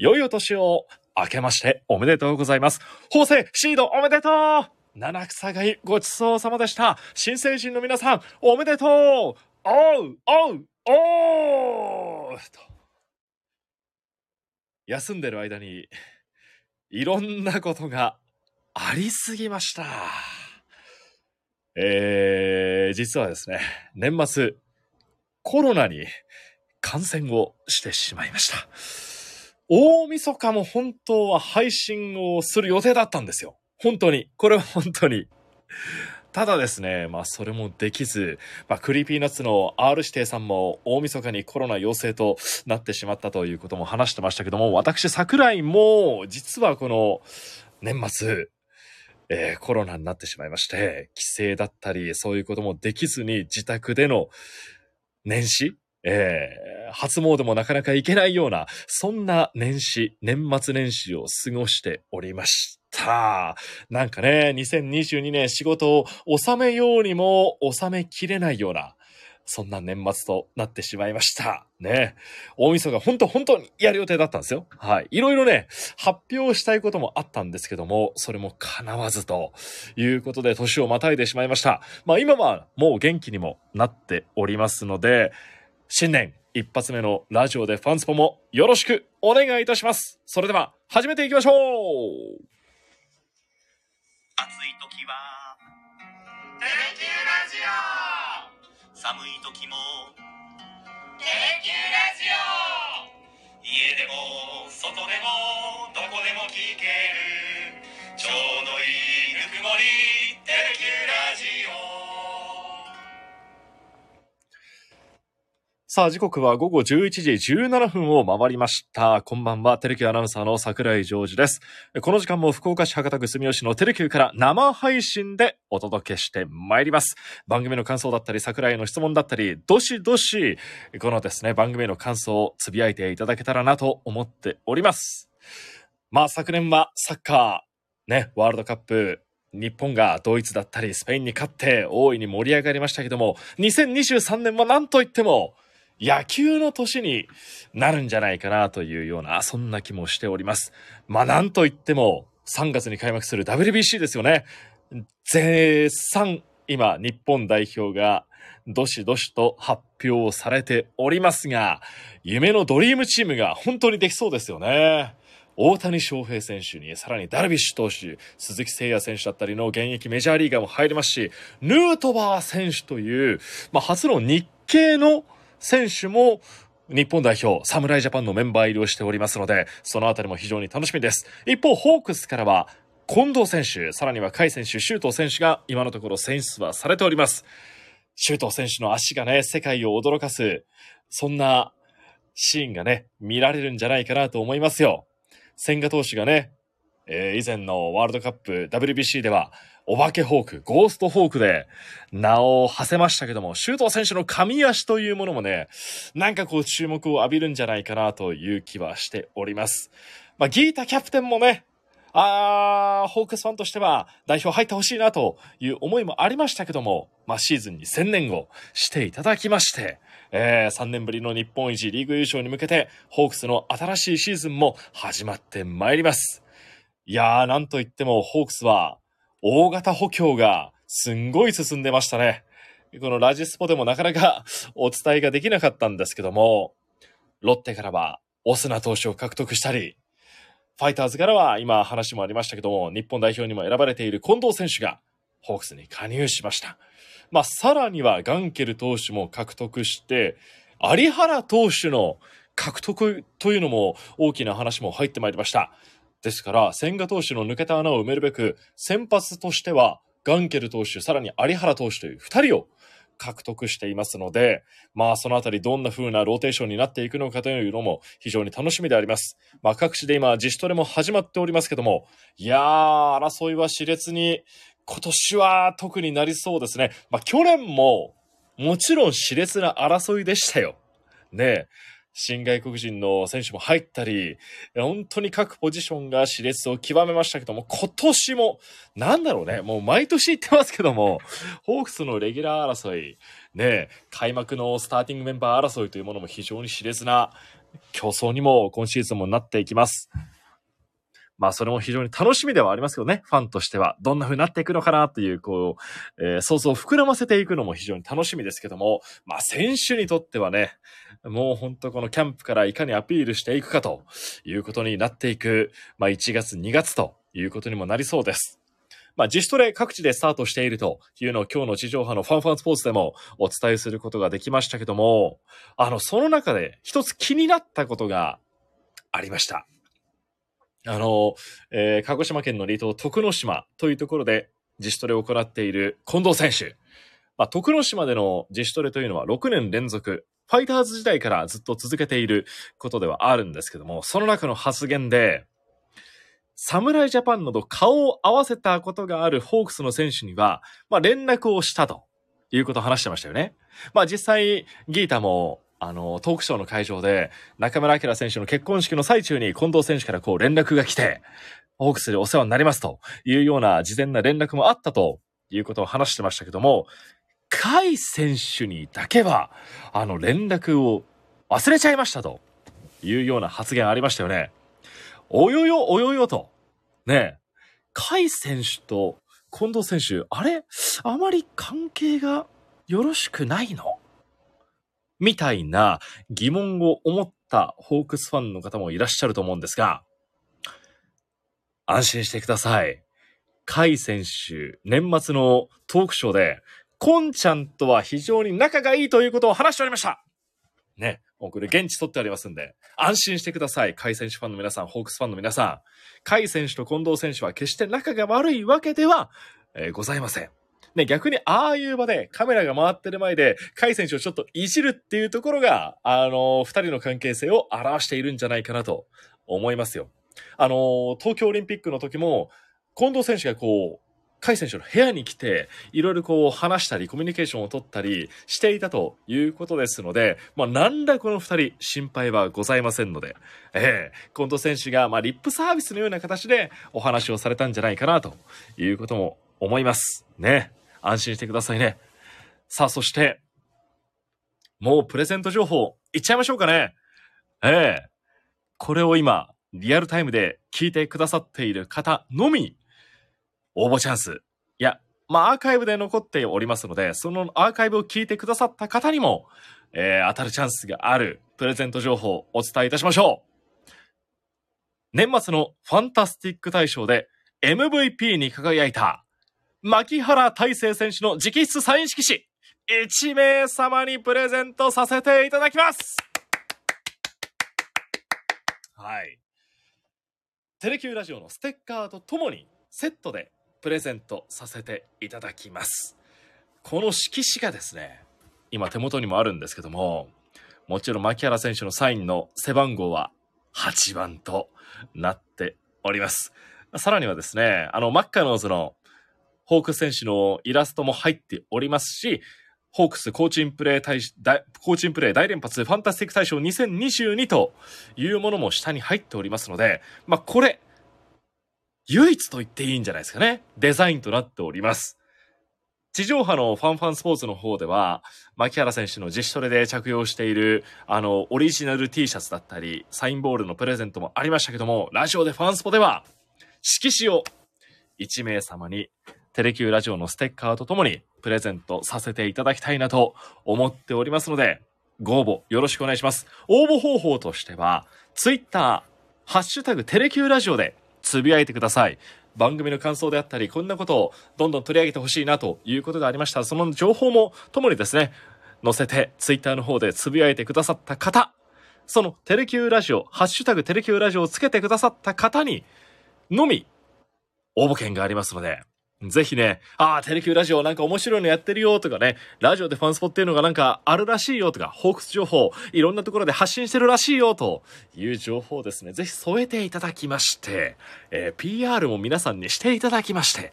良いお年を明けましておめでとうございます。法政シードおめでとう七草がいごちそうさまでした。新成人の皆さん、おめでとうおうおうおうと休んでる間に、いろんなことがありすぎました。えー、実はですね、年末、コロナに感染をしてしまいました。大晦日も本当は配信をする予定だったんですよ。本当に。これは本当に。ただですね、まあそれもできず、まあ Creepy Nuts の R 指定さんも大晦日にコロナ陽性となってしまったということも話してましたけども、私桜井も実はこの年末、えーコロナになってしまいまして、帰省だったりそういうこともできずに自宅での年始え初詣もなかなか行けないような、そんな年始、年末年始を過ごしておりました。なんかね、2022年仕事を収めようにも収めきれないような、そんな年末となってしまいました。ね。大晦日、本当本当にやる予定だったんですよ。はい。いろいろね、発表したいこともあったんですけども、それも叶わずということで年をまたいでしまいました。まあ今はもう元気にもなっておりますので、新年一発目のラジオでファンスポもよろしくお願いいたします。それでは始めていきましょう。暑い時は「テレキューラジオ」寒い時も「テレキューラジオ」家でも外でもどこでも聞ける。ちょうどいいぬくもさあ、時刻は午後11時17分を回りました。こんばんは、テレキューアナウンサーの桜井ジョージです。この時間も福岡市博多区住吉のテレキューから生配信でお届けしてまいります。番組の感想だったり、桜井への質問だったり、どしどし、このですね、番組への感想をつぶやいていただけたらなと思っております。まあ、昨年はサッカー、ね、ワールドカップ、日本がドイツだったりスペインに勝って大いに盛り上がりましたけども、2023年は何と言っても野球の年になるんじゃないかなというような、そんな気もしております。まあなんと言っても3月に開幕する WBC ですよね。絶賛今日本代表がどしどしと発表されておりますが、夢のドリームチームが本当にできそうですよね。大谷翔平選手に、さらにダルビッシュ投手、鈴木誠也選手だったりの現役メジャーリーガーも入りますし、ヌートバー選手という、まあ、初の日系の選手も日本代表、侍ジャパンのメンバー入りをしておりますので、そのあたりも非常に楽しみです。一方、ホークスからは、近藤選手、さらには甲斐選手、周東選手が今のところ選出はされております。周東選手の足がね、世界を驚かす、そんなシーンがね、見られるんじゃないかなと思いますよ。千賀投手がね、えー以前のワールドカップ WBC では、お化けフォーク、ゴーストフォークで名を馳せましたけども、周東選手の神足というものもね、なんかこう注目を浴びるんじゃないかなという気はしております。まあ、ギータキャプテンもね、あー、ホークスファンとしては代表入ってほしいなという思いもありましたけども、まあ、シーズンに専念をしていただきまして、えー、3年ぶりの日本一リーグ優勝に向けて、ホークスの新しいシーズンも始まってまいります。いやー、なんといってもホークスは、大型補強がすんごい進んでましたね。このラジスポでもなかなか お伝えができなかったんですけども、ロッテからはオスナ投手を獲得したり、ファイターズからは今話もありましたけども、日本代表にも選ばれている近藤選手がホークスに加入しました。まあ、さらにはガンケル投手も獲得して、有原投手の獲得というのも大きな話も入ってまいりました。ですから、千賀投手の抜けた穴を埋めるべく、先発としては、ガンケル投手、さらに有原投手という二人を獲得していますので、まあそのあたりどんな風なローテーションになっていくのかというのも非常に楽しみであります。まあ各地で今自主トレも始まっておりますけども、いやー、争いは熾烈に今年は特になりそうですね。まあ去年ももちろん熾烈な争いでしたよ。ねえ。新外国人の選手も入ったり、本当に各ポジションが熾烈を極めましたけども、今年も、なんだろうね、もう毎年言ってますけども、ホークスのレギュラー争い、ね、開幕のスターティングメンバー争いというものも非常に熾烈な競争にも今シーズンもなっていきます。まあそれも非常に楽しみではありますけどね、ファンとしては。どんな風になっていくのかなっていう、こう、えー想像を膨らませていくのも非常に楽しみですけども、まあ選手にとってはね、もう本当このキャンプからいかにアピールしていくかということになっていく、まあ1月2月ということにもなりそうです。まあ自主トレ各地でスタートしているというのを今日の地上波のファンファンスポーツでもお伝えすることができましたけども、あの、その中で一つ気になったことがありました。あの、えー鹿児島県の離島徳之島というところで自主トレを行っている近藤選手。まあ、徳之島での自主トレというのは6年連続、ファイターズ時代からずっと続けていることではあるんですけども、その中の発言で、侍ジャパンなど顔を合わせたことがあるホークスの選手には、まあ、連絡をしたということを話してましたよね。まあ実際、ギータも、あの、トークショーの会場で、中村晃選手の結婚式の最中に近藤選手からこう連絡が来て、ホークスでお世話になりますというような事前な連絡もあったということを話してましたけども、甲斐選手にだけは、あの連絡を忘れちゃいましたというような発言ありましたよね。およよ、およよと。ねえ。甲斐選手と近藤選手、あれ？あまり関係がよろしくないの？みたいな疑問を思ったホークスファンの方もいらっしゃると思うんですが、安心してください。甲斐選手、年末のトークショーで、コンちゃんとは非常に仲がいいということを話しておりました。ね。もうこれ現地取ってありますんで、安心してください。甲斐選手ファンの皆さん、ホークスファンの皆さん。甲斐選手と近藤選手は決して仲が悪いわけでは、えーございません。ね、逆にああいう場でカメラが回ってる前で、甲斐選手をちょっといじるっていうところが、あのー二人の関係性を表しているんじゃないかなと思いますよ。あのー東京オリンピックの時も、近藤選手がこう、甲斐選手の部屋に来て、いろいろこう話したり、コミュニケーションを取ったりしていたということですので、まあ、何らこの二人心配はございませんので、ええ近藤選手が、まあ、リップサービスのような形でお話をされたんじゃないかなということも思います。ね。安心してくださいね。さあ、そして、もうプレゼント情報いっちゃいましょうかね。ええこれを今、リアルタイムで聞いてくださっている方のみ、応募チャンス。いや、まあ、アーカイブで残っておりますので、そのアーカイブを聞いてくださった方にも、えー当たるチャンスがあるプレゼント情報をお伝えいたしましょう。年末のファンタスティック大賞で MVP に輝いた、牧原大成選手の直筆サイン色紙、1名様にプレゼントさせていただきますはい。テレキューラジオのステッカーとともにセットでプレゼントさせていただきます。この色紙がですね、今手元にもあるんですけども、もちろん牧原選手のサインの背番号は8番となっております。さらにはですね、あの、マッカノーズのホークス選手のイラストも入っておりますし、ホークスコーチンプレイ大大コーチンプレイ大連発ファンタスティック大賞2022というものも下に入っておりますので、まあ、これ、唯一と言っていいんじゃないですかね。デザインとなっております。地上波のファンファンスポーツの方では、牧原選手の自主トレで着用している、あの、オリジナル T シャツだったり、サインボールのプレゼントもありましたけども、ラジオでファンスポでは、色紙を1名様にテレキューラジオのステッカーとともにプレゼントさせていただきたいなと思っておりますので、ご応募よろしくお願いします。応募方法としては、ツイッター、ハッシュタグテレキューラジオでつぶやいてください。番組の感想であったり、こんなことをどんどん取り上げてほしいなということがありました、その情報もともにですね、載せてツイッターの方でつぶやいてくださった方、そのテレキューラジオ、ハッシュタグテレキューラジオをつけてくださった方に、のみ、応募券がありますので、ぜひね、ああ、テレキューラジオなんか面白いのやってるよとかね、ラジオでファンスポっていうのがなんかあるらしいよとか、ホークス情報、いろんなところで発信してるらしいよという情報をですね、ぜひ添えていただきまして、えー PR も皆さんにしていただきまして、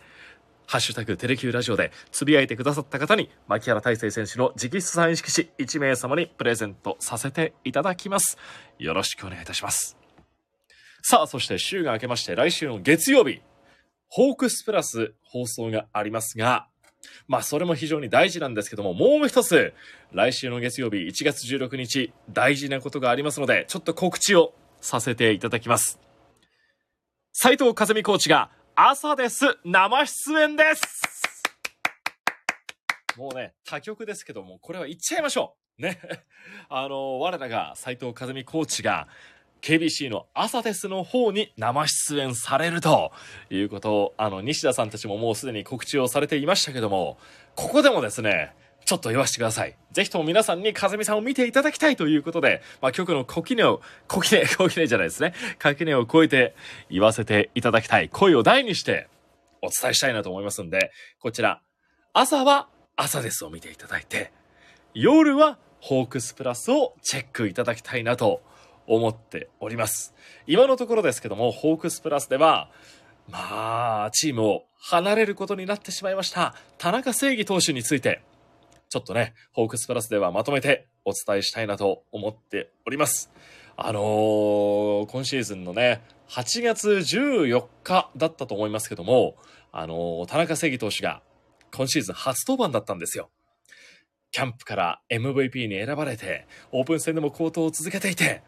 ハッシュタグテレキューラジオでつぶやいてくださった方に、牧原大成選手の直筆サイン色紙1名様にプレゼントさせていただきます。よろしくお願いいたします。さあ、そして週が明けまして、来週の月曜日、ホークスプラス放送がありますが、まあ、それも非常に大事なんですけども、もう一つ、来週の月曜日1月16日、大事なことがありますので、ちょっと告知をさせていただきます。斉藤和美コーチが、朝です生出演ですもうね、他局ですけども、これは言っちゃいましょうね。あの、我らが斉藤和美コーチが、KBC の朝ですの方に生出演されるということを、あの、西田さんたちももうすでに告知をされていましたけども、ここでもですね、ちょっと言わせてください。ぜひとも皆さんに風見さんを見ていただきたいということで、まあ、局の小ネを、小ネ、小ネじゃないですね。垣根を越えて言わせていただきたい。声を大にしてお伝えしたいなと思いますんで、こちら、朝は朝ですを見ていただいて、夜はホークスプラスをチェックいただきたいなと思っております。今のところですけども、ホークスプラスでは、まあ、チームを離れることになってしまいました。田中正義投手について、ちょっとね、ホークスプラスではまとめてお伝えしたいなと思っております。あのー、今シーズンのね、8月14日だったと思いますけども、あのー、田中正義投手が今シーズン初登板だったんですよ。キャンプから MVP に選ばれて、オープン戦でも好投を続けていて、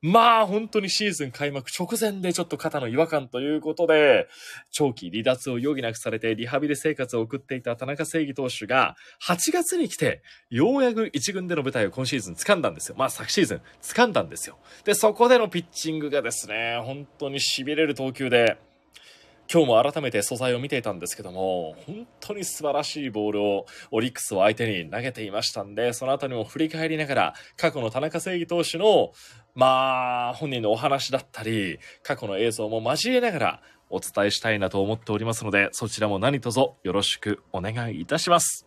まあ本当にシーズン開幕直前でちょっと肩の違和感ということで、長期離脱を余儀なくされてリハビリ生活を送っていた田中正義投手が、8月に来て、ようやく1軍での舞台を今シーズン掴んだんですよ。まあ昨シーズン掴んだんですよ。で、そこでのピッチングがですね、本当に痺れる投球で、今日も改めて素材を見ていたんですけども、本当に素晴らしいボールをオリックスを相手に投げていましたんで、そのあたりも振り返りながら、過去の田中正義投手の、まあ、本人のお話だったり、過去の映像も交えながらお伝えしたいなと思っておりますので、そちらも何卒よろしくお願いいたします。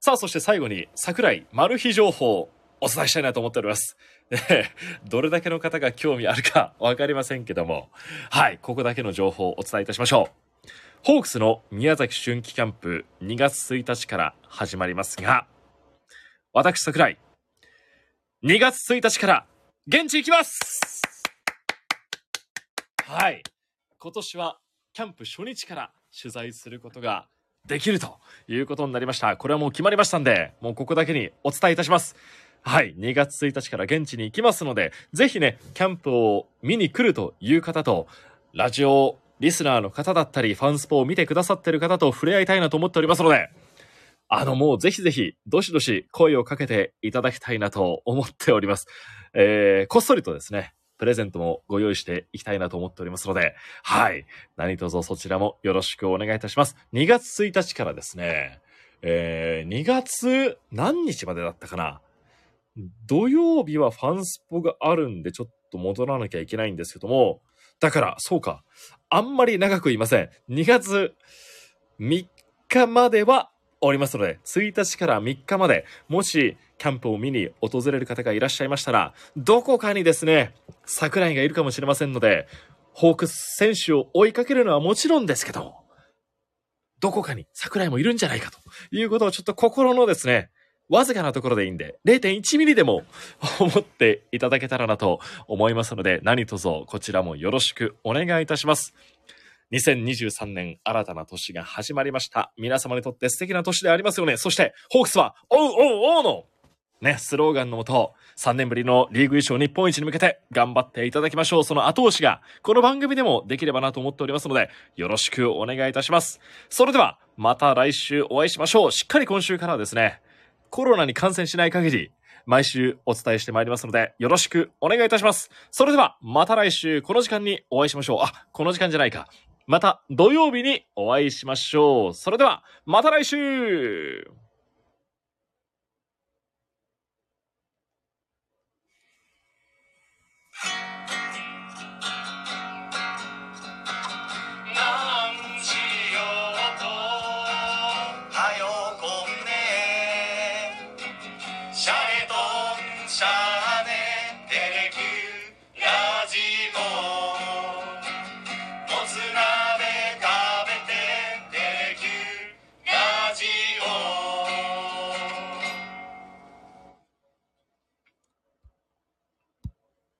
さあ、そして最後に、桜井マル秘情報お伝えしたいなと思っております。どれだけの方が興味あるか わかりませんけども、はい、ここだけの情報をお伝えいたしましょう。ホークスの宮崎春季キャンプ2月1日から始まりますが、私桜井、2月1日から現地行きますはい。今年はキャンプ初日から取材することができるということになりました。これはもう決まりましたんで、もうここだけにお伝えいたします。はい、2月1日から現地に行きますので、ぜひね、キャンプを見に来るという方と、ラジオリスナーの方だったり、ファンスポを見てくださってる方と触れ合いたいなと思っておりますので、あの、もうぜひぜひ、どしどし声をかけていただきたいなと思っております。えー、こっそりとですね、プレゼントもご用意していきたいなと思っておりますので、はい。何卒そちらもよろしくお願いいたします。2月1日からですね、えー、2月何日までだったかな土曜日はファンスポがあるんでちょっと戻らなきゃいけないんですけども、だから、そうか。あんまり長くいません。2月3日まではおりますので、1日から3日まで、もしキャンプを見に訪れる方がいらっしゃいましたら、どこかにですね、桜井がいるかもしれませんので、ホークス選手を追いかけるのはもちろんですけど、どこかに桜井もいるんじゃないかということをちょっと心のですね、わずかなところでいいんで、0.1ミリでも 思っていただけたらなと思いますので、何卒こちらもよろしくお願いいたします。2023年新たな年が始まりました。皆様にとって素敵な年でありますよね。そして、ホークスは、おうおうおうのね、スローガンのもと、3年ぶりのリーグ優勝日本一に向けて頑張っていただきましょう。その後押しが、この番組でもできればなと思っておりますので、よろしくお願いいたします。それでは、また来週お会いしましょう。しっかり今週からですね、コロナに感染しない限り、毎週お伝えしてまいりますので、よろしくお願いいたします。それでは、また来週、この時間にお会いしましょう。あ、この時間じゃないか。また土曜日にお会いしましょう。それでは、また来週